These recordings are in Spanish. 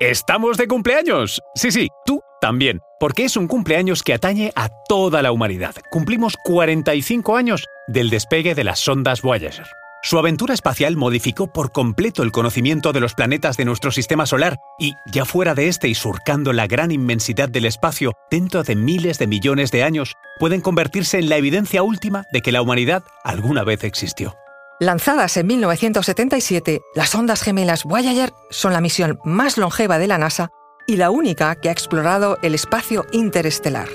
¡Estamos de cumpleaños! Sí, sí, tú también, porque es un cumpleaños que atañe a toda la humanidad. Cumplimos 45 años del despegue de las sondas Voyager. Su aventura espacial modificó por completo el conocimiento de los planetas de nuestro sistema solar y, ya fuera de este y surcando la gran inmensidad del espacio, dentro de miles de millones de años, pueden convertirse en la evidencia última de que la humanidad alguna vez existió. Lanzadas en 1977, las ondas gemelas Voyager son la misión más longeva de la NASA y la única que ha explorado el espacio interestelar.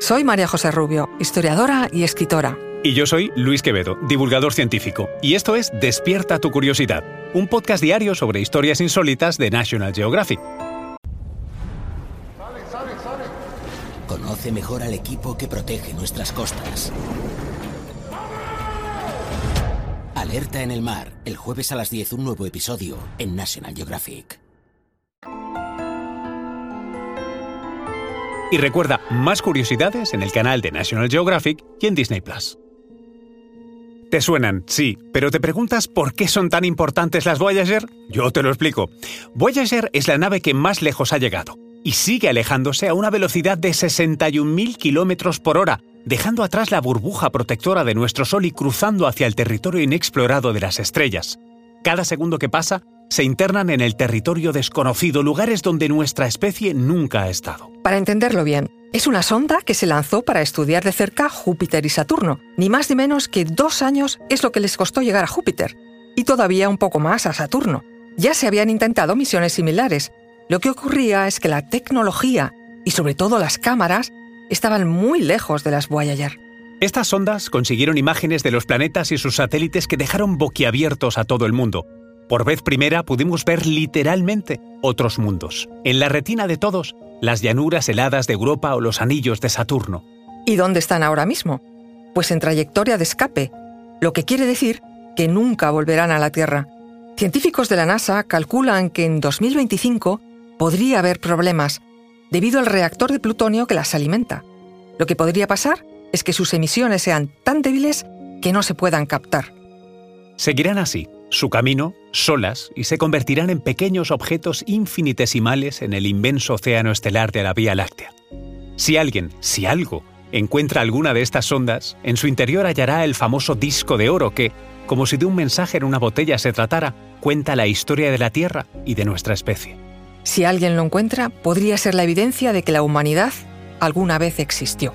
Soy María José Rubio, historiadora y escritora. Y yo soy Luis Quevedo, divulgador científico. Y esto es Despierta tu curiosidad, un podcast diario sobre historias insólitas de National Geographic. Conoce mejor al equipo que protege nuestras costas. Alerta en el mar, el jueves a las 10 un nuevo episodio en National Geographic. Y recuerda más curiosidades en el canal de National Geographic y en Disney Plus. Te suenan, sí, pero te preguntas por qué son tan importantes las Voyager? Yo te lo explico. Voyager es la nave que más lejos ha llegado y sigue alejándose a una velocidad de 61.000 kilómetros por hora, dejando atrás la burbuja protectora de nuestro Sol y cruzando hacia el territorio inexplorado de las estrellas. Cada segundo que pasa, se internan en el territorio desconocido, lugares donde nuestra especie nunca ha estado. Para entenderlo bien, es una sonda que se lanzó para estudiar de cerca Júpiter y Saturno. Ni más ni menos que dos años es lo que les costó llegar a Júpiter, y todavía un poco más a Saturno. Ya se habían intentado misiones similares. Lo que ocurría es que la tecnología, y sobre todo las cámaras, estaban muy lejos de las Voyager. Estas sondas consiguieron imágenes de los planetas y sus satélites que dejaron boquiabiertos a todo el mundo. Por vez primera pudimos ver literalmente otros mundos. En la retina de todos, las llanuras heladas de Europa o los anillos de Saturno. ¿Y dónde están ahora mismo? Pues en trayectoria de escape, lo que quiere decir que nunca volverán a la Tierra. Científicos de la NASA calculan que en 2025 podría haber problemas debido al reactor de plutonio que las alimenta. Lo que podría pasar es que sus emisiones sean tan débiles que no se puedan captar. Seguirán así, su camino, solas, y se convertirán en pequeños objetos infinitesimales en el inmenso océano estelar de la Vía Láctea. Si alguien, si algo, encuentra alguna de estas sondas, en su interior hallará el famoso disco de oro que, como si de un mensaje en una botella se tratara, cuenta la historia de la Tierra y de nuestra especie. Si alguien lo encuentra, podría ser la evidencia de que la humanidad alguna vez existió.